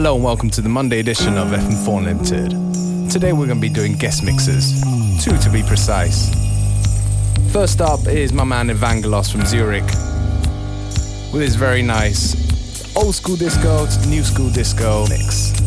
Hello and welcome to the Monday edition of FM4 Limited. Today we're going to be doing guest mixes, two to be precise. First up is my man Evangelos from Zurich with his very nice old school disco to new school disco mix.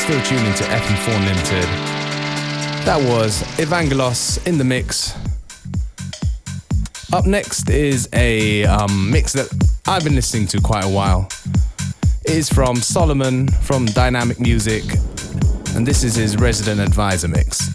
Still tuning to FM4 Limited. That was Evangelos in the mix. Up next is a um, mix that I've been listening to quite a while. It is from Solomun from Diynamic Music, and this is his resident advisor mix.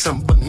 somebody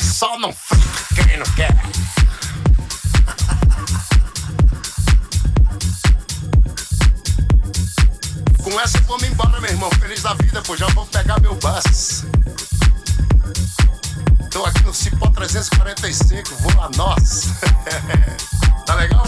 Só não fica quem não quer. Com essa vamos vou me embora, meu irmão. Feliz da vida, pois já vou pegar meu bus. Tô aqui no Cipó 345, vou a nós. tá legal?